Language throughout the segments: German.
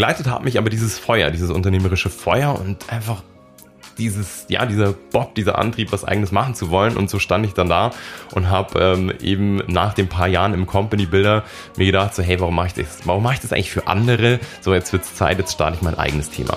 begleitet hat mich aber dieses Feuer, dieses unternehmerische Feuer und einfach dieses, ja, dieser Bock, dieser Antrieb, was eigenes machen zu wollen. Und so stand ich dann da und habe ähm, eben nach den paar Jahren im Company Builder mir gedacht, so, hey, warum mache ich das? Warum mache ich das eigentlich für andere? So, jetzt wird es Zeit, jetzt starte ich mein eigenes Thema.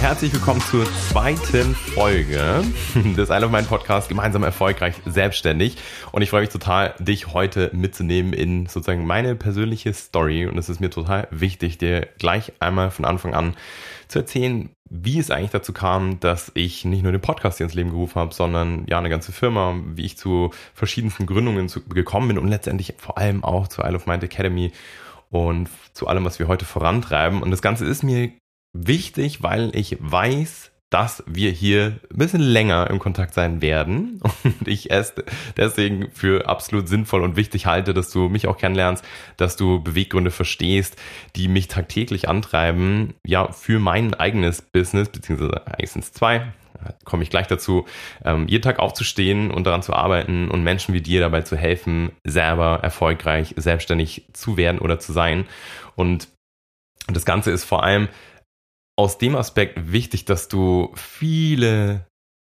Herzlich willkommen zur zweiten Folge des Isle of Mind Podcast Gemeinsam erfolgreich selbstständig. Und ich freue mich total, dich heute mitzunehmen in sozusagen meine persönliche Story. Und es ist mir total wichtig, dir gleich einmal von Anfang an zu erzählen, wie es eigentlich dazu kam, dass ich nicht nur den Podcast hier ins Leben gerufen habe, sondern ja eine ganze Firma, wie ich zu verschiedensten Gründungen zu, gekommen bin und letztendlich vor allem auch zu Isle of Mind Academy und zu allem, was wir heute vorantreiben. Und das Ganze ist mir wichtig, weil ich weiß, dass wir hier ein bisschen länger im Kontakt sein werden und ich es deswegen für absolut sinnvoll und wichtig halte, dass du mich auch kennenlernst, dass du Beweggründe verstehst, die mich tagtäglich antreiben, ja, für mein eigenes Business, beziehungsweise eigentlich sind es zwei, komme ich gleich dazu, ähm, jeden Tag aufzustehen und daran zu arbeiten und Menschen wie dir dabei zu helfen, selber erfolgreich, selbstständig zu werden oder zu sein. Und das Ganze ist vor allem aus dem Aspekt wichtig, dass du viele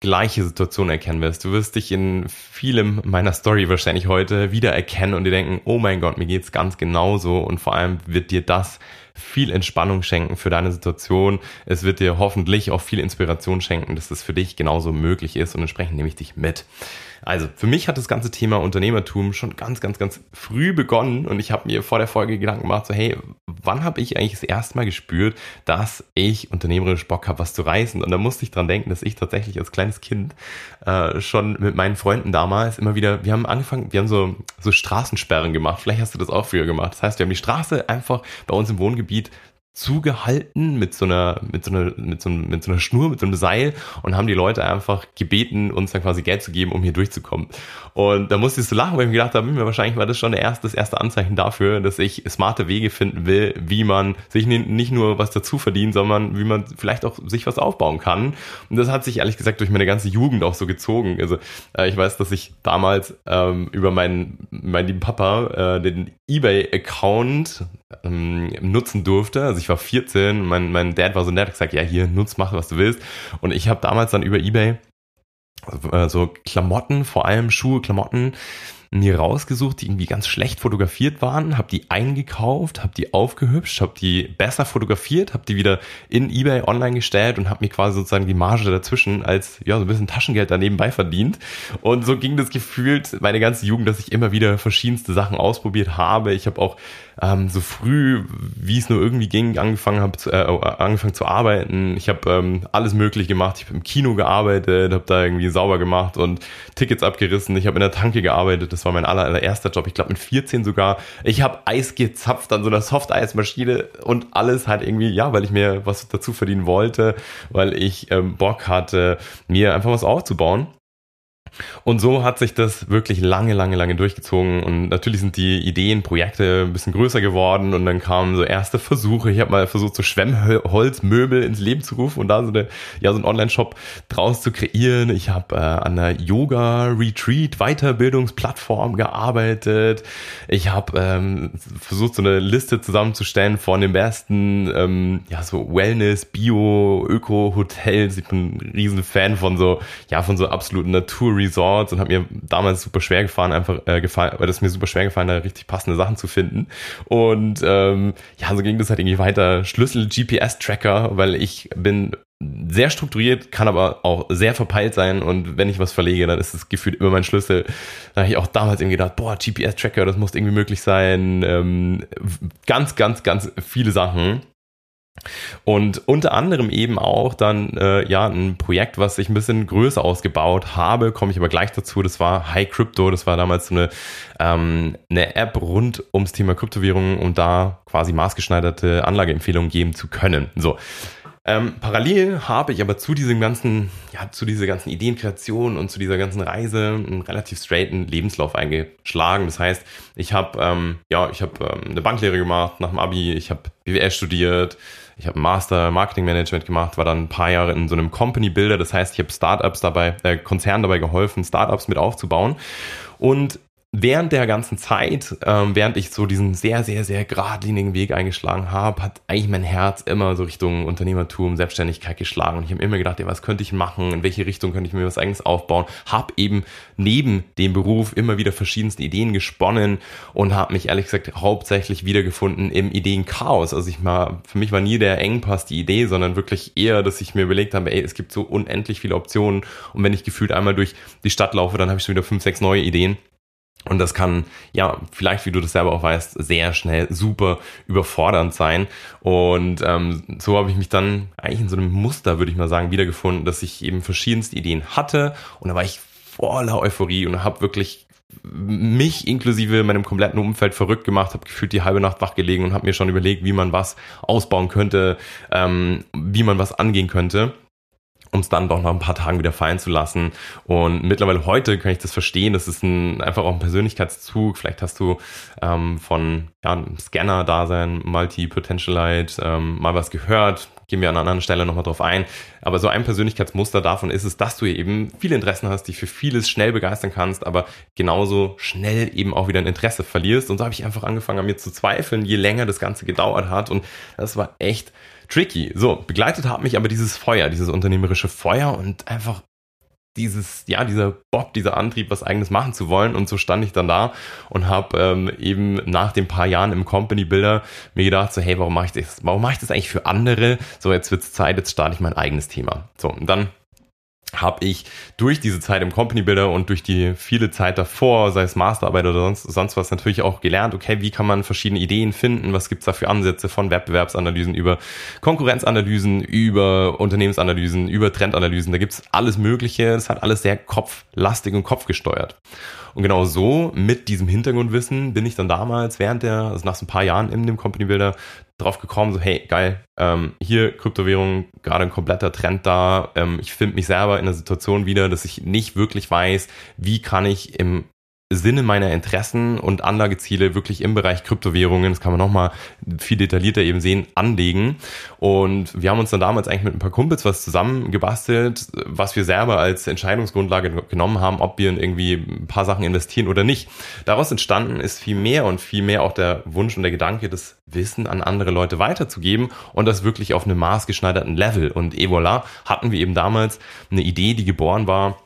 gleiche Situationen erkennen wirst. Du wirst dich in vielem meiner Story wahrscheinlich heute wiedererkennen und dir denken, oh mein Gott, mir geht's ganz genauso und vor allem wird dir das viel Entspannung schenken für deine Situation. Es wird dir hoffentlich auch viel Inspiration schenken, dass das für dich genauso möglich ist und entsprechend nehme ich dich mit. Also für mich hat das ganze Thema Unternehmertum schon ganz, ganz, ganz früh begonnen und ich habe mir vor der Folge Gedanken gemacht, so hey, wann habe ich eigentlich das erste Mal gespürt, dass ich unternehmerisch Bock habe, was zu reißen? Und da musste ich dran denken, dass ich tatsächlich als kleines Kind äh, schon mit meinen Freunden damals immer wieder, wir haben angefangen, wir haben so, so Straßensperren gemacht. Vielleicht hast du das auch früher gemacht. Das heißt, wir haben die Straße einfach bei uns im Wohngebiet Gebiet zugehalten mit so einer mit so einer mit so, mit so einer Schnur mit so einem Seil und haben die Leute einfach gebeten uns dann quasi Geld zu geben um hier durchzukommen. Und da musste ich so lachen weil ich mir gedacht habe hm, wahrscheinlich war das schon der das erste Anzeichen dafür dass ich smarte Wege finden will wie man sich nicht nur was dazu verdient sondern wie man vielleicht auch sich was aufbauen kann. Und das hat sich ehrlich gesagt durch meine ganze Jugend auch so gezogen. Also äh, ich weiß dass ich damals ähm, über meinen meinen lieben Papa äh, den eBay Account ähm, nutzen durfte. Also ich war 14, mein, mein Dad war so nett, hat gesagt, ja hier, nutz, mach, was du willst. Und ich habe damals dann über Ebay äh, so Klamotten, vor allem Schuhe, Klamotten, mir rausgesucht, die irgendwie ganz schlecht fotografiert waren, habe die eingekauft, habe die aufgehübscht, habe die besser fotografiert, habe die wieder in eBay online gestellt und habe mir quasi sozusagen die Marge dazwischen als ja so ein bisschen Taschengeld daneben bei verdient. Und so ging das gefühlt meine ganze Jugend, dass ich immer wieder verschiedenste Sachen ausprobiert habe. Ich habe auch ähm, so früh, wie es nur irgendwie ging, angefangen habe äh, angefangen zu arbeiten. Ich habe ähm, alles möglich gemacht. Ich habe im Kino gearbeitet, habe da irgendwie sauber gemacht und Tickets abgerissen. Ich habe in der Tanke gearbeitet. Das war mein aller, allererster Job. Ich glaube mit 14 sogar. Ich habe Eis gezapft an so einer Soft-Eismaschine und alles halt irgendwie, ja, weil ich mir was dazu verdienen wollte, weil ich ähm, Bock hatte, mir einfach was aufzubauen. Und so hat sich das wirklich lange, lange, lange durchgezogen. Und natürlich sind die Ideen, Projekte ein bisschen größer geworden. Und dann kamen so erste Versuche. Ich habe mal versucht, so Schwemmholzmöbel ins Leben zu rufen und da so, eine, ja, so einen Online-Shop draus zu kreieren. Ich habe äh, an einer Yoga-Retreat-Weiterbildungsplattform gearbeitet. Ich habe ähm, versucht, so eine Liste zusammenzustellen von den besten ähm, ja, so Wellness, Bio, Öko-Hotels. Ich bin ein riesen Fan von so, ja, von so absoluten Natur Resorts und hat mir damals super schwer gefallen, einfach äh, gefallen, weil das mir super schwer gefallen, da richtig passende Sachen zu finden. Und ähm, ja, so ging das halt irgendwie weiter. Schlüssel GPS-Tracker, weil ich bin sehr strukturiert, kann aber auch sehr verpeilt sein und wenn ich was verlege, dann ist es gefühlt immer mein Schlüssel. Da habe ich auch damals irgendwie gedacht, boah, GPS-Tracker, das muss irgendwie möglich sein. Ähm, ganz, ganz, ganz viele Sachen. Und unter anderem eben auch dann äh, ja ein Projekt, was ich ein bisschen größer ausgebaut habe, komme ich aber gleich dazu. Das war High Crypto. Das war damals so eine, ähm, eine App rund ums Thema Kryptowährungen, um da quasi maßgeschneiderte Anlageempfehlungen geben zu können. So. Ähm, parallel habe ich aber zu diesem ganzen, ja, zu dieser ganzen Ideenkreation und zu dieser ganzen Reise einen relativ straighten Lebenslauf eingeschlagen. Das heißt, ich habe ähm, ja, ich habe ähm, eine Banklehre gemacht nach dem Abi, ich habe BWL studiert, ich habe Master Marketing Management gemacht, war dann ein paar Jahre in so einem Company Builder. Das heißt, ich habe Startups dabei, äh, Konzernen dabei geholfen, Startups mit aufzubauen. Und während der ganzen Zeit, ähm, während ich so diesen sehr, sehr, sehr geradlinigen Weg eingeschlagen habe, hat eigentlich mein Herz immer so Richtung Unternehmertum, Selbstständigkeit geschlagen. Und ich habe immer gedacht, ja, was könnte ich machen? In welche Richtung könnte ich mir was eigenes aufbauen? Hab eben neben dem Beruf immer wieder verschiedenste Ideen gesponnen und habe mich ehrlich gesagt hauptsächlich wiedergefunden im Ideenchaos. Also ich mal, für mich war nie der Engpass die Idee, sondern wirklich eher, dass ich mir überlegt habe, ey, es gibt so unendlich viele Optionen. Und wenn ich gefühlt einmal durch die Stadt laufe, dann habe ich schon wieder fünf, sechs neue Ideen. Und das kann, ja, vielleicht, wie du das selber auch weißt, sehr schnell super überfordernd sein. Und ähm, so habe ich mich dann eigentlich in so einem Muster, würde ich mal sagen, wiedergefunden, dass ich eben verschiedenste Ideen hatte. Und da war ich voller Euphorie und habe wirklich mich inklusive meinem kompletten Umfeld verrückt gemacht, habe gefühlt die halbe Nacht wach gelegen und habe mir schon überlegt, wie man was ausbauen könnte, ähm, wie man was angehen könnte um es dann doch nach ein paar Tagen wieder fallen zu lassen. Und mittlerweile heute kann ich das verstehen. Das ist ein, einfach auch ein Persönlichkeitszug. Vielleicht hast du ähm, von ja, Scanner-Dasein, Multi-Potentialite ähm, mal was gehört. Gehen wir an einer anderen Stelle nochmal drauf ein. Aber so ein Persönlichkeitsmuster davon ist es, dass du eben viele Interessen hast, dich für vieles schnell begeistern kannst, aber genauso schnell eben auch wieder ein Interesse verlierst. Und so habe ich einfach angefangen, an mir zu zweifeln, je länger das Ganze gedauert hat. Und das war echt tricky. So, begleitet hat mich aber dieses Feuer, dieses unternehmerische Feuer und einfach dieses, ja, dieser Bock, dieser Antrieb, was eigenes machen zu wollen. Und so stand ich dann da und habe ähm, eben nach den paar Jahren im Company Builder mir gedacht, so, hey, warum mache ich das? Warum mache ich das eigentlich für andere? So, jetzt wird's Zeit, jetzt starte ich mein eigenes Thema. So, und dann habe ich durch diese Zeit im Company Builder und durch die viele Zeit davor, sei es Masterarbeit oder sonst, sonst was, natürlich auch gelernt, okay, wie kann man verschiedene Ideen finden, was gibt's da für Ansätze von Wettbewerbsanalysen über Konkurrenzanalysen, über Unternehmensanalysen, über Trendanalysen, da gibt's alles Mögliche, das hat alles sehr kopflastig und kopfgesteuert. Und genau so, mit diesem Hintergrundwissen, bin ich dann damals während der, also nach so ein paar Jahren in dem Company Builder, drauf gekommen, so hey, geil, ähm, hier Kryptowährung, gerade ein kompletter Trend da. Ähm, ich finde mich selber in der Situation wieder, dass ich nicht wirklich weiß, wie kann ich im Sinne meiner Interessen und Anlageziele wirklich im Bereich Kryptowährungen, das kann man nochmal viel detaillierter eben sehen, anlegen. Und wir haben uns dann damals eigentlich mit ein paar Kumpels was zusammengebastelt, was wir selber als Entscheidungsgrundlage genommen haben, ob wir in irgendwie ein paar Sachen investieren oder nicht. Daraus entstanden ist viel mehr und viel mehr auch der Wunsch und der Gedanke, das Wissen an andere Leute weiterzugeben und das wirklich auf einem maßgeschneiderten Level. Und et voilà, hatten wir eben damals eine Idee, die geboren war,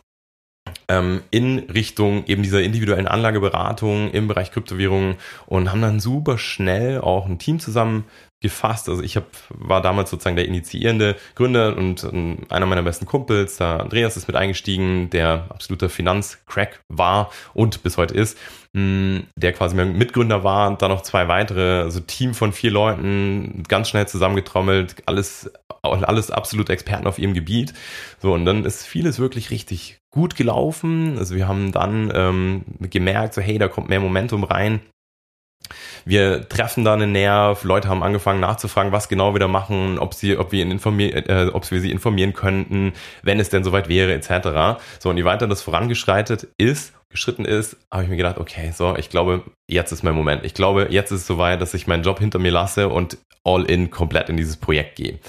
ähm, in Richtung eben dieser individuellen Anlageberatung im Bereich Kryptowährungen und haben dann super schnell auch ein Team zusammen gefasst. Also ich hab, war damals sozusagen der initiierende Gründer und ähm, einer meiner besten Kumpels, der Andreas, ist mit eingestiegen, der absoluter Finanzcrack war und bis heute ist, mh, der quasi mein Mitgründer war und dann noch zwei weitere, also Team von vier Leuten, ganz schnell zusammengetrommelt, alles, alles absolut Experten auf ihrem Gebiet. So, und dann ist vieles wirklich richtig gut gelaufen. Also wir haben dann ähm, gemerkt, so hey, da kommt mehr Momentum rein wir treffen da einen Nerv, Leute haben angefangen nachzufragen, was genau wir da machen, ob sie, ob wir ihn informieren, äh, ob wir sie informieren könnten, wenn es denn soweit wäre, etc. So, und je weiter das vorangeschreitet ist, geschritten ist, habe ich mir gedacht, okay, so, ich glaube, jetzt ist mein Moment. Ich glaube, jetzt ist es soweit, dass ich meinen Job hinter mir lasse und all in komplett in dieses Projekt gehe.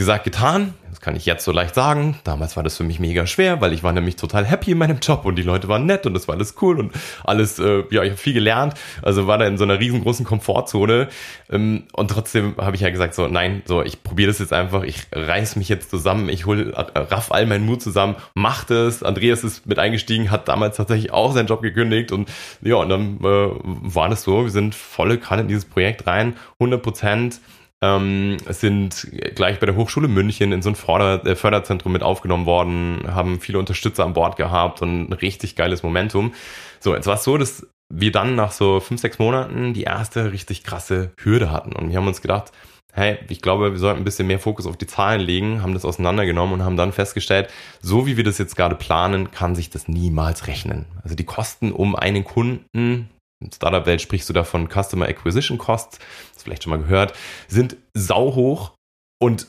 Gesagt, getan. Das kann ich jetzt so leicht sagen. Damals war das für mich mega schwer, weil ich war nämlich total happy in meinem Job und die Leute waren nett und das war alles cool und alles, äh, ja, ich habe viel gelernt. Also war da in so einer riesengroßen Komfortzone. Ähm, und trotzdem habe ich ja gesagt, so, nein, so, ich probiere das jetzt einfach, ich reiß mich jetzt zusammen, ich hol, raff all meinen Mut zusammen, mach das. Andreas ist mit eingestiegen, hat damals tatsächlich auch seinen Job gekündigt und ja, und dann äh, war das so, wir sind volle Kanne in dieses Projekt rein, 100 Prozent ähm, sind gleich bei der Hochschule München in so ein Förder äh, Förderzentrum mit aufgenommen worden, haben viele Unterstützer an Bord gehabt und ein richtig geiles Momentum. So, jetzt war es so, dass wir dann nach so fünf, sechs Monaten die erste richtig krasse Hürde hatten. Und wir haben uns gedacht, hey, ich glaube, wir sollten ein bisschen mehr Fokus auf die Zahlen legen, haben das auseinandergenommen und haben dann festgestellt, so wie wir das jetzt gerade planen, kann sich das niemals rechnen. Also die Kosten, um einen Kunden, in Startup-Welt sprichst du davon Customer Acquisition Costs, das vielleicht schon mal gehört, sind sauhoch und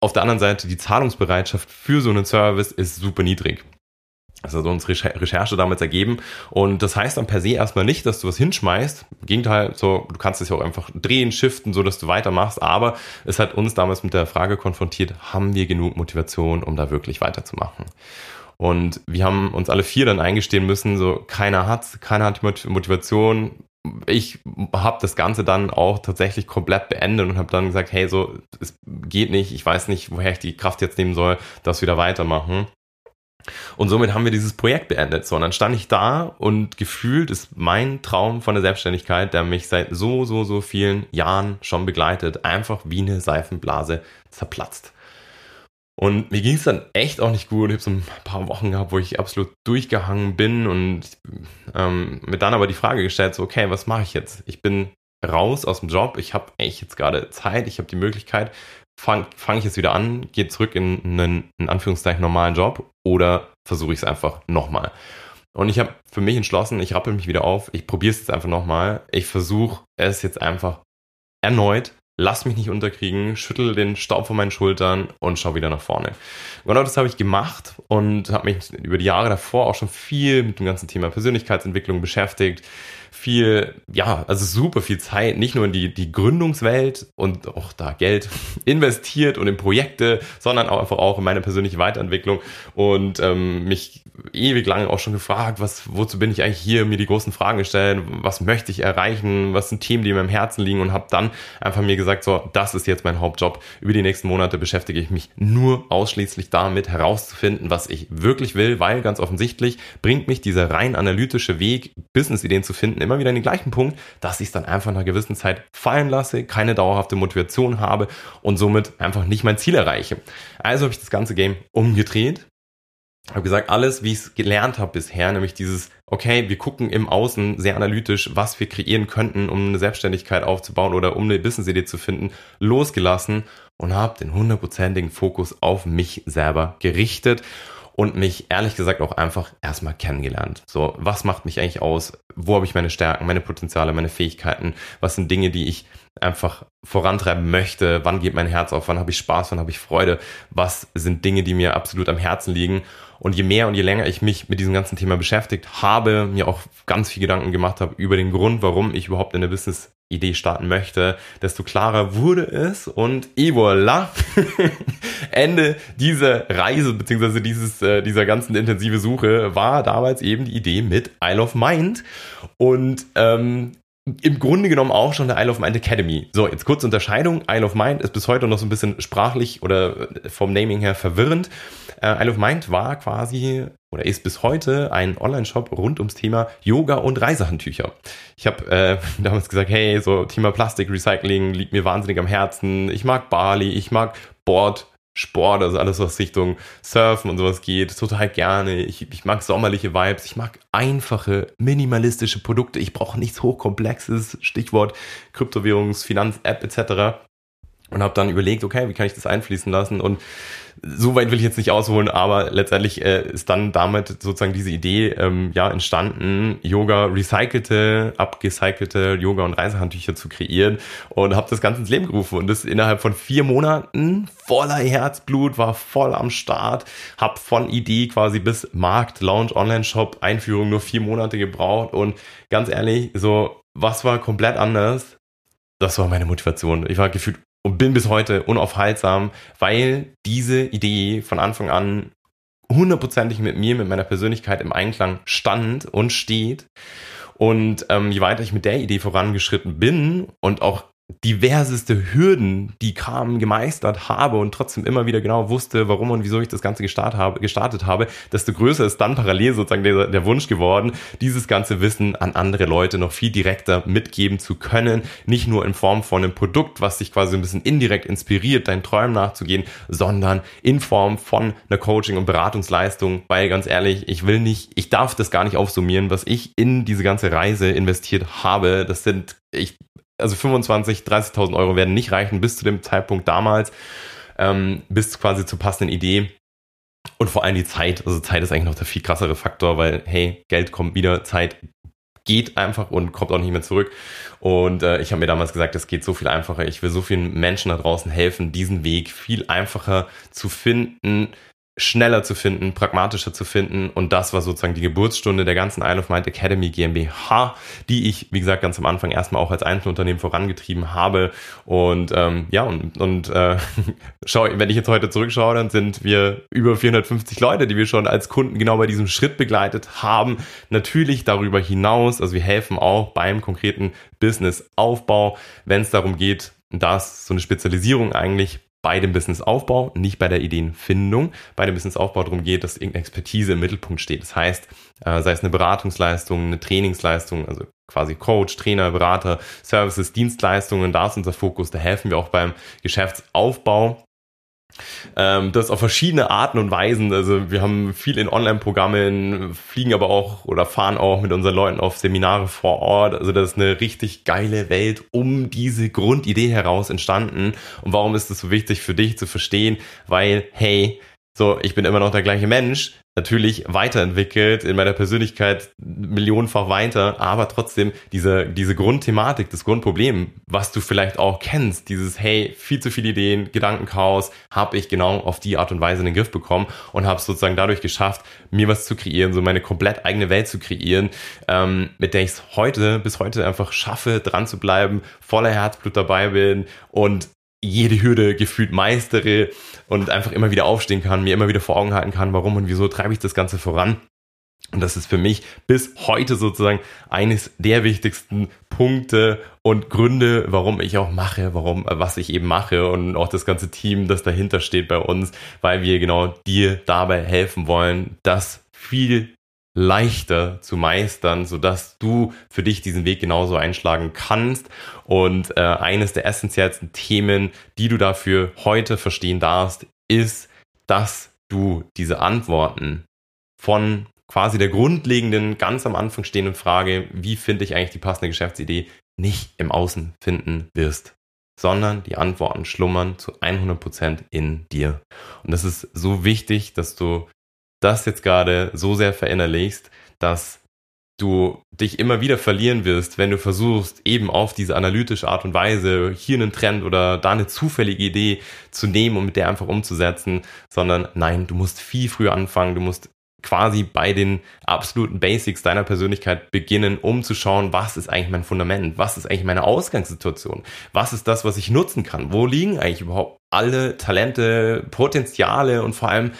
auf der anderen Seite die Zahlungsbereitschaft für so einen Service ist super niedrig. Das hat uns Recherche damals ergeben. Und das heißt dann per se erstmal nicht, dass du was hinschmeißt. Im Gegenteil, so, du kannst es ja auch einfach drehen, shiften, so dass du weitermachst. Aber es hat uns damals mit der Frage konfrontiert, haben wir genug Motivation, um da wirklich weiterzumachen? Und wir haben uns alle vier dann eingestehen müssen, so, keiner hat, keiner hat Motivation. Ich habe das Ganze dann auch tatsächlich komplett beendet und habe dann gesagt, hey, so, es geht nicht, ich weiß nicht, woher ich die Kraft jetzt nehmen soll, das wieder weitermachen. Und somit haben wir dieses Projekt beendet. So, und dann stand ich da und gefühlt ist mein Traum von der Selbstständigkeit, der mich seit so, so, so vielen Jahren schon begleitet, einfach wie eine Seifenblase zerplatzt. Und mir ging es dann echt auch nicht gut. Ich habe so ein paar Wochen gehabt, wo ich absolut durchgehangen bin und ähm, mir dann aber die Frage gestellt, so, okay, was mache ich jetzt? Ich bin raus aus dem Job, ich habe echt jetzt gerade Zeit, ich habe die Möglichkeit, fange fang ich jetzt wieder an, gehe zurück in einen, in Anführungszeichen, normalen Job? Oder versuche ich es einfach nochmal. Und ich habe für mich entschlossen, ich rappel mich wieder auf, ich probiere es jetzt einfach nochmal, ich versuche es jetzt einfach erneut, lass mich nicht unterkriegen, schüttel den Staub von meinen Schultern und schau wieder nach vorne. Genau das habe ich gemacht und habe mich über die Jahre davor auch schon viel mit dem ganzen Thema Persönlichkeitsentwicklung beschäftigt, viel, ja, also super viel Zeit, nicht nur in die, die Gründungswelt und auch da Geld investiert und in Projekte, sondern auch einfach auch in meine persönliche Weiterentwicklung und ähm, mich ewig lange auch schon gefragt, was, wozu bin ich eigentlich hier, mir die großen Fragen gestellt, was möchte ich erreichen, was sind Themen, die mir im Herzen liegen und habe dann einfach mir gesagt, so, das ist jetzt mein Hauptjob. Über die nächsten Monate beschäftige ich mich nur ausschließlich damit herauszufinden, was ich wirklich will, weil ganz offensichtlich bringt mich dieser rein analytische Weg, Business-Ideen zu finden, immer wieder in den gleichen Punkt, dass ich es dann einfach nach einer gewissen Zeit fallen lasse, keine dauerhafte Motivation habe und somit einfach nicht mein Ziel erreiche. Also habe ich das ganze Game umgedreht habe gesagt, alles, wie ich es gelernt habe bisher, nämlich dieses, okay, wir gucken im Außen sehr analytisch, was wir kreieren könnten, um eine Selbstständigkeit aufzubauen oder um eine Business-Idee zu finden, losgelassen und habe den hundertprozentigen Fokus auf mich selber gerichtet und mich ehrlich gesagt auch einfach erstmal kennengelernt. So, was macht mich eigentlich aus? Wo habe ich meine Stärken, meine Potenziale, meine Fähigkeiten? Was sind Dinge, die ich einfach vorantreiben möchte? Wann geht mein Herz auf? Wann habe ich Spaß? Wann habe ich Freude? Was sind Dinge, die mir absolut am Herzen liegen? Und je mehr und je länger ich mich mit diesem ganzen Thema beschäftigt habe, mir auch ganz viel Gedanken gemacht habe über den Grund, warum ich überhaupt in der Business Idee starten möchte, desto klarer wurde es und et voilà, Ende dieser Reise beziehungsweise äh, dieser ganzen intensive Suche war damals eben die Idee mit Isle of Mind. Und ähm, im Grunde genommen auch schon der Isle of Mind Academy. So, jetzt kurze Unterscheidung. Isle of Mind ist bis heute noch so ein bisschen sprachlich oder vom Naming her verwirrend. Äh, Isle of Mind war quasi oder ist bis heute ein Online-Shop rund ums Thema Yoga und Reisehandtücher. Ich habe äh, damals gesagt, hey, so Thema Plastikrecycling liegt mir wahnsinnig am Herzen. Ich mag Bali, ich mag Board, Sport, also alles, was Richtung Surfen und sowas geht, total gerne. Ich, ich mag sommerliche Vibes, ich mag einfache, minimalistische Produkte. Ich brauche nichts Hochkomplexes, Stichwort Kryptowährungs-, Finanz-App etc. Und habe dann überlegt, okay, wie kann ich das einfließen lassen? Und so weit will ich jetzt nicht ausholen, aber letztendlich äh, ist dann damit sozusagen diese Idee ähm, ja entstanden, Yoga recycelte, abgecycelte Yoga- und Reisehandtücher zu kreieren und habe das Ganze ins Leben gerufen und das innerhalb von vier Monaten voller Herzblut, war voll am Start, habe von Idee quasi bis Markt, Launch, Online-Shop, Einführung nur vier Monate gebraucht und ganz ehrlich, so was war komplett anders? Das war meine Motivation. Ich war gefühlt und bin bis heute unaufhaltsam, weil diese Idee von Anfang an hundertprozentig mit mir, mit meiner Persönlichkeit im Einklang stand und steht. Und ähm, je weiter ich mit der Idee vorangeschritten bin und auch diverseste Hürden, die kamen, gemeistert habe und trotzdem immer wieder genau wusste, warum und wieso ich das Ganze gestartet habe, gestartet habe, desto größer ist dann parallel sozusagen der, der Wunsch geworden, dieses ganze Wissen an andere Leute noch viel direkter mitgeben zu können. Nicht nur in Form von einem Produkt, was dich quasi ein bisschen indirekt inspiriert, deinen Träumen nachzugehen, sondern in Form von einer Coaching- und Beratungsleistung, weil ganz ehrlich, ich will nicht, ich darf das gar nicht aufsummieren, was ich in diese ganze Reise investiert habe. Das sind ich also 25, 30.000 Euro werden nicht reichen bis zu dem Zeitpunkt damals, ähm, bis quasi zur passenden Idee. Und vor allem die Zeit. Also Zeit ist eigentlich noch der viel krassere Faktor, weil, hey, Geld kommt wieder, Zeit geht einfach und kommt auch nicht mehr zurück. Und äh, ich habe mir damals gesagt, es geht so viel einfacher. Ich will so vielen Menschen da draußen helfen, diesen Weg viel einfacher zu finden, schneller zu finden, pragmatischer zu finden. Und das war sozusagen die Geburtsstunde der ganzen Isle of Mind Academy GmbH, die ich, wie gesagt, ganz am Anfang erstmal auch als Einzelunternehmen vorangetrieben habe. Und ähm, ja, und, und äh, schau, wenn ich jetzt heute zurückschaue, dann sind wir über 450 Leute, die wir schon als Kunden genau bei diesem Schritt begleitet haben. Natürlich darüber hinaus, also wir helfen auch beim konkreten Businessaufbau, wenn es darum geht, dass so eine Spezialisierung eigentlich bei dem Businessaufbau, nicht bei der Ideenfindung, bei dem Businessaufbau darum geht, dass irgendeine Expertise im Mittelpunkt steht. Das heißt, äh, sei es eine Beratungsleistung, eine Trainingsleistung, also quasi Coach, Trainer, Berater, Services, Dienstleistungen, da ist unser Fokus, da helfen wir auch beim Geschäftsaufbau ähm, das auf verschiedene Arten und Weisen. Also wir haben viel in Online-Programmen, fliegen aber auch oder fahren auch mit unseren Leuten auf Seminare vor Ort. Also das ist eine richtig geile Welt um diese Grundidee heraus entstanden. Und warum ist es so wichtig für dich zu verstehen? Weil, hey, so, ich bin immer noch der gleiche Mensch, natürlich weiterentwickelt, in meiner Persönlichkeit millionenfach weiter, aber trotzdem diese, diese Grundthematik, das Grundproblem, was du vielleicht auch kennst, dieses, hey, viel zu viele Ideen, Gedankenchaos, habe ich genau auf die Art und Weise in den Griff bekommen und habe es sozusagen dadurch geschafft, mir was zu kreieren, so meine komplett eigene Welt zu kreieren, ähm, mit der ich es heute, bis heute einfach schaffe, dran zu bleiben, voller Herzblut dabei bin und jede Hürde gefühlt meistere und einfach immer wieder aufstehen kann, mir immer wieder vor Augen halten kann, warum und wieso treibe ich das Ganze voran. Und das ist für mich bis heute sozusagen eines der wichtigsten Punkte und Gründe, warum ich auch mache, warum, was ich eben mache und auch das ganze Team, das dahinter steht bei uns, weil wir genau dir dabei helfen wollen, das viel leichter zu meistern, so dass du für dich diesen Weg genauso einschlagen kannst. Und äh, eines der essentiellsten Themen, die du dafür heute verstehen darfst, ist, dass du diese Antworten von quasi der grundlegenden, ganz am Anfang stehenden Frage, wie finde ich eigentlich die passende Geschäftsidee, nicht im Außen finden wirst, sondern die Antworten schlummern zu 100 Prozent in dir. Und das ist so wichtig, dass du das jetzt gerade so sehr verinnerlichst, dass du dich immer wieder verlieren wirst, wenn du versuchst, eben auf diese analytische Art und Weise hier einen Trend oder da eine zufällige Idee zu nehmen und mit der einfach umzusetzen, sondern nein, du musst viel früher anfangen, du musst quasi bei den absoluten Basics deiner Persönlichkeit beginnen, um zu schauen, was ist eigentlich mein Fundament, was ist eigentlich meine Ausgangssituation, was ist das, was ich nutzen kann, wo liegen eigentlich überhaupt alle Talente, Potenziale und vor allem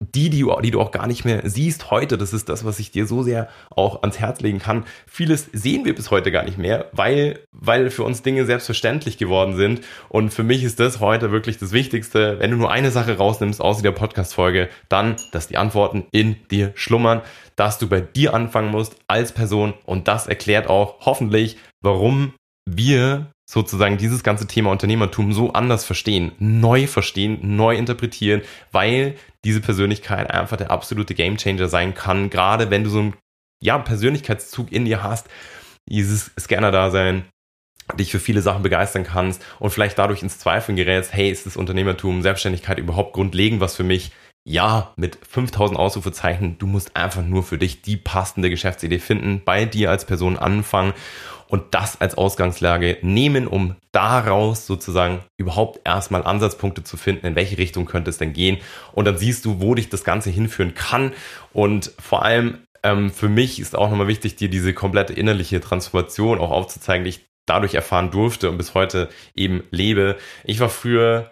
die, die, die du auch gar nicht mehr siehst heute, das ist das, was ich dir so sehr auch ans Herz legen kann. Vieles sehen wir bis heute gar nicht mehr, weil, weil für uns Dinge selbstverständlich geworden sind. Und für mich ist das heute wirklich das Wichtigste. Wenn du nur eine Sache rausnimmst aus der Podcast-Folge, dann, dass die Antworten in dir schlummern, dass du bei dir anfangen musst als Person. Und das erklärt auch hoffentlich, warum wir sozusagen dieses ganze Thema Unternehmertum so anders verstehen, neu verstehen, neu interpretieren, weil diese Persönlichkeit einfach der absolute Gamechanger sein kann, gerade wenn du so einen ja, Persönlichkeitszug in dir hast, dieses Scanner-Dasein, dich für viele Sachen begeistern kannst und vielleicht dadurch ins Zweifeln gerätst, hey, ist das Unternehmertum, Selbstständigkeit überhaupt grundlegend was für mich? Ja, mit 5000 Ausrufezeichen, du musst einfach nur für dich die passende Geschäftsidee finden, bei dir als Person anfangen und das als Ausgangslage nehmen, um daraus sozusagen überhaupt erstmal Ansatzpunkte zu finden, in welche Richtung könnte es denn gehen. Und dann siehst du, wo dich das Ganze hinführen kann. Und vor allem ähm, für mich ist auch nochmal wichtig, dir diese komplette innerliche Transformation auch aufzuzeigen, die ich dadurch erfahren durfte und bis heute eben lebe. Ich war früher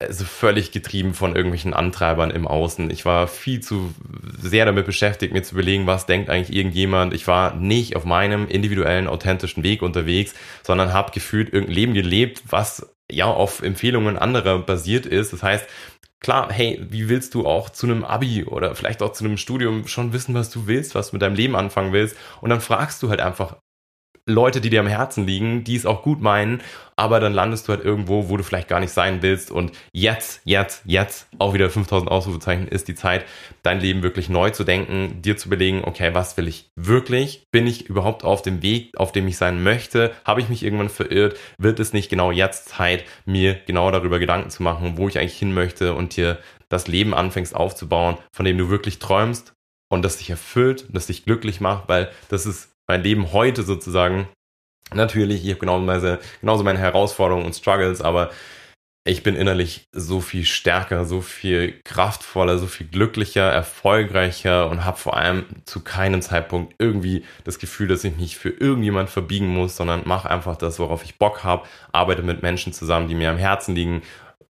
also völlig getrieben von irgendwelchen Antreibern im Außen. Ich war viel zu sehr damit beschäftigt, mir zu überlegen, was denkt eigentlich irgendjemand. Ich war nicht auf meinem individuellen, authentischen Weg unterwegs, sondern habe gefühlt irgendein Leben gelebt, was ja auf Empfehlungen anderer basiert ist. Das heißt, klar, hey, wie willst du auch zu einem Abi oder vielleicht auch zu einem Studium schon wissen, was du willst, was du mit deinem Leben anfangen willst? Und dann fragst du halt einfach Leute, die dir am Herzen liegen, die es auch gut meinen, aber dann landest du halt irgendwo, wo du vielleicht gar nicht sein willst und jetzt, jetzt, jetzt, auch wieder 5000 Ausrufezeichen, ist die Zeit, dein Leben wirklich neu zu denken, dir zu überlegen, okay, was will ich wirklich? Bin ich überhaupt auf dem Weg, auf dem ich sein möchte? Habe ich mich irgendwann verirrt? Wird es nicht genau jetzt Zeit, mir genau darüber Gedanken zu machen, wo ich eigentlich hin möchte und dir das Leben anfängst aufzubauen, von dem du wirklich träumst und das dich erfüllt, das dich glücklich macht, weil das ist mein Leben heute sozusagen. Natürlich, ich habe genauso, genauso meine Herausforderungen und Struggles, aber ich bin innerlich so viel stärker, so viel kraftvoller, so viel glücklicher, erfolgreicher und habe vor allem zu keinem Zeitpunkt irgendwie das Gefühl, dass ich mich für irgendjemand verbiegen muss, sondern mache einfach das, worauf ich Bock habe, arbeite mit Menschen zusammen, die mir am Herzen liegen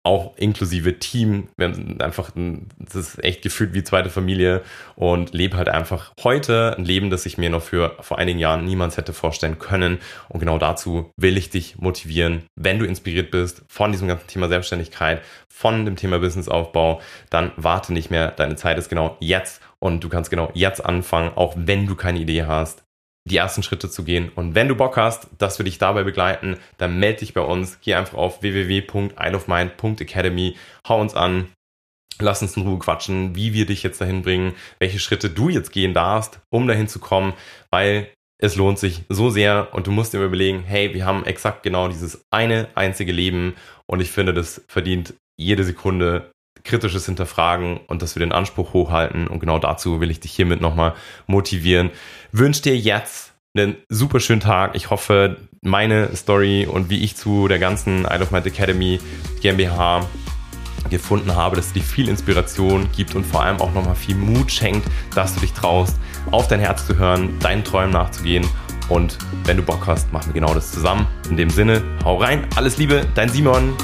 auch inklusive Team. Wir haben einfach, das ist echt gefühlt wie zweite Familie und lebe halt einfach heute ein Leben, das ich mir noch für vor einigen Jahren niemals hätte vorstellen können. Und genau dazu will ich dich motivieren. Wenn du inspiriert bist von diesem ganzen Thema Selbstständigkeit, von dem Thema Businessaufbau, dann warte nicht mehr. Deine Zeit ist genau jetzt und du kannst genau jetzt anfangen, auch wenn du keine Idee hast die ersten Schritte zu gehen. Und wenn du Bock hast, dass wir dich dabei begleiten, dann melde dich bei uns. Geh einfach auf www.isleofmind.academy, hau uns an, lass uns in Ruhe quatschen, wie wir dich jetzt dahin bringen, welche Schritte du jetzt gehen darfst, um dahin zu kommen, weil es lohnt sich so sehr und du musst dir überlegen, hey, wir haben exakt genau dieses eine einzige Leben und ich finde, das verdient jede Sekunde kritisches Hinterfragen und dass wir den Anspruch hochhalten. Und genau dazu will ich dich hiermit nochmal motivieren. Wünsch dir jetzt einen super schönen Tag. Ich hoffe, meine Story und wie ich zu der ganzen Isle of Might Academy GmbH gefunden habe, dass es dir viel Inspiration gibt und vor allem auch nochmal viel Mut schenkt, dass du dich traust, auf dein Herz zu hören, deinen Träumen nachzugehen. Und wenn du Bock hast, machen wir genau das zusammen. In dem Sinne, hau rein, alles Liebe, dein Simon.